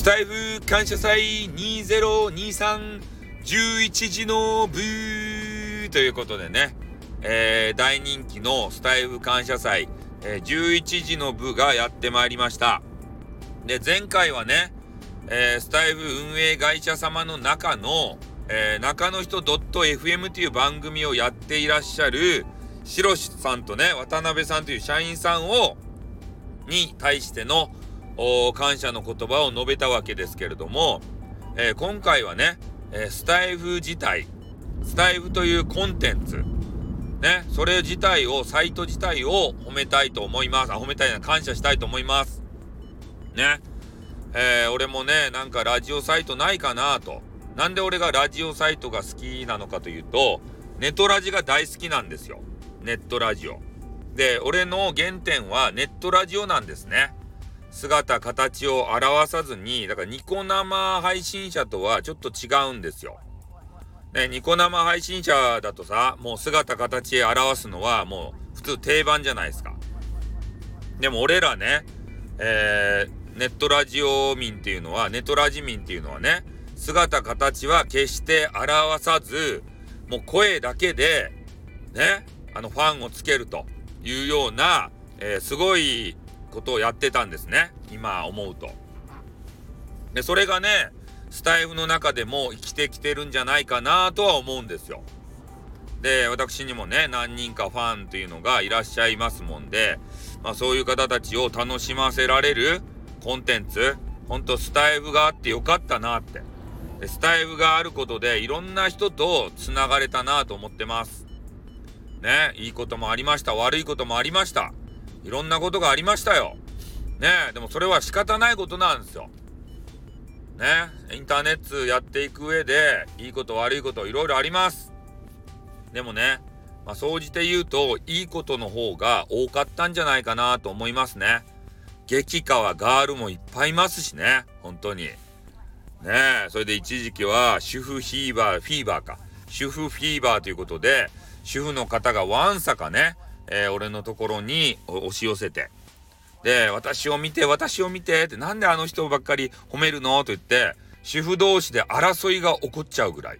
スタイフ感謝祭2023 11時の部ということでね、えー、大人気のスタイフ感謝祭、えー、11時の部がやってまいりました。で、前回はね、えー、スタイフ運営会社様の中の、えー、中の人 .fm という番組をやっていらっしゃる、しろしさんとね、渡辺さんという社員さんを、に対しての感謝の言葉を述べたわけですけれども、えー、今回はね、えー、スタイフ自体、スタイフというコンテンツ、ね、それ自体を、サイト自体を褒めたいと思います。あ、褒めたいな、感謝したいと思います。ね。えー、俺もね、なんかラジオサイトないかなと。なんで俺がラジオサイトが好きなのかというと、ネトラジが大好きなんですよ。ネットラジオ。で、俺の原点はネットラジオなんですね。姿、形を表さずに、だからニコ生配信者とはちょっと違うんですよ。ね、ニコ生配信者だとさ、もう姿、形表すのはもう普通定番じゃないですか。でも俺らね、えー、ネットラジオ民っていうのは、ネットラジ民っていうのはね、姿、形は決して表さず、もう声だけで、ね、あのファンをつけるというような、えー、すごいことをやってたんですね。今思うと。で、それがね、スタイフの中でも生きてきてるんじゃないかなとは思うんですよ。で、私にもね、何人かファンというのがいらっしゃいますもんで、まあそういう方たちを楽しませられるコンテンツ、ほんとスタイフがあってよかったなって。でスタイフがあることでいろんな人と繋がれたなと思ってます。ね、いいこともありました。悪いこともありました。いろんなことがありましたよ。ねでもそれは仕方ないことなんですよ。ねインターネットやっていく上で、いいこと悪いこといろいろあります。でもね、まあ、総じて言うと、いいことの方が多かったんじゃないかなと思いますね。激化はガールもいっぱいいますしね、本当に。ねえそれで一時期は主婦フィーバー、フィーバーか。主婦フィーバーということで、主婦の方がわんさかね、えー、俺のところに押し寄せて、で、私を見て、私を見て、って、なんであの人ばっかり褒めるの？と言って、主婦同士で争いが起こっちゃうぐらい。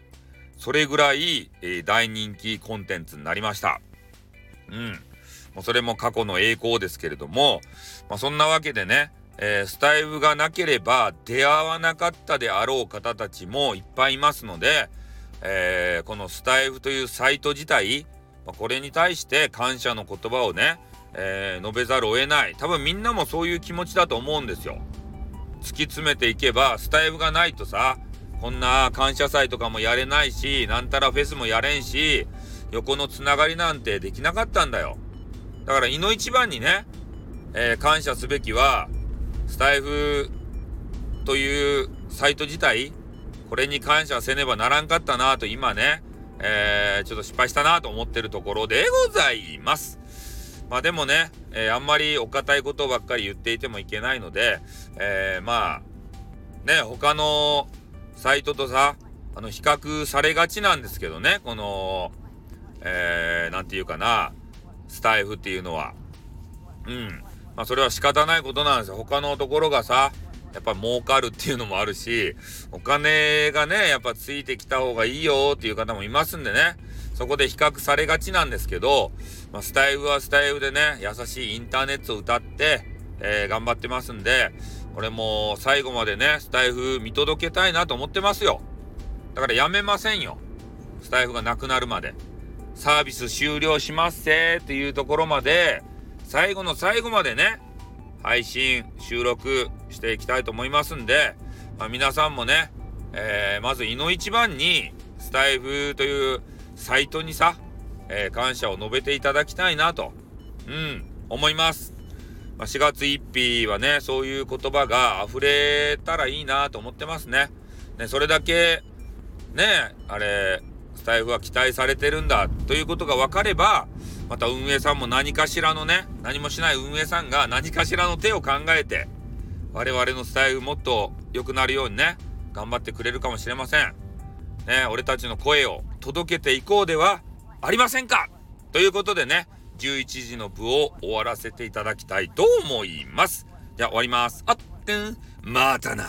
それぐらい、えー、大人気コンテンツになりました。うん。もうそれも過去の栄光ですけれども、まあ、そんなわけでね、えー、スタイルがなければ出会わなかったであろう方たちもいっぱいいますので、えー、このスタイフというサイト自体、まあ、これに対して感謝の言葉をね、えー、述べざるを得ない。多分みんなもそういう気持ちだと思うんですよ。突き詰めていけば、スタイフがないとさ、こんな感謝祭とかもやれないし、なんたらフェスもやれんし、横のつながりなんてできなかったんだよ。だから、いの一番にね、えー、感謝すべきは、スタイフというサイト自体、これに感謝せねばならんかったなと今ね、えー、ちょっと失敗したなと思ってるところでございます。まあでもね、えー、あんまりお堅いことばっかり言っていてもいけないので、えー、まあ、ね、他のサイトとさ、あの、比較されがちなんですけどね、この、えー、なんていうかな、スタイフっていうのは。うん。まあそれは仕方ないことなんですよ。他のところがさ、やっぱ儲かるっていうのもあるし、お金がね、やっぱついてきた方がいいよっていう方もいますんでね、そこで比較されがちなんですけど、まあ、スタイルはスタイルでね、優しいインターネットを歌って、えー、頑張ってますんで、これも最後までね、スタイフ見届けたいなと思ってますよ。だからやめませんよ。スタイフがなくなるまで。サービス終了しますせっていうところまで、最後の最後までね、配信、収録していきたいと思いますんで、まあ、皆さんもね、えー、まず、いの一番に、スタイフというサイトにさ、えー、感謝を述べていただきたいなと、うん、思います。まあ、4月1日はね、そういう言葉が溢れたらいいなと思ってますね。ね、それだけ、ね、あれ、スタイフは期待されてるんだということが分かれば、また運営さんも何かしらのね、何もしない運営さんが何かしらの手を考えて、我々のスタイルもっと良くなるようにね、頑張ってくれるかもしれません。ね、俺たちの声を届けていこうではありませんか？ということでね、11時の部を終わらせていただきたいと思います。じゃあ終わります。あってん、またな。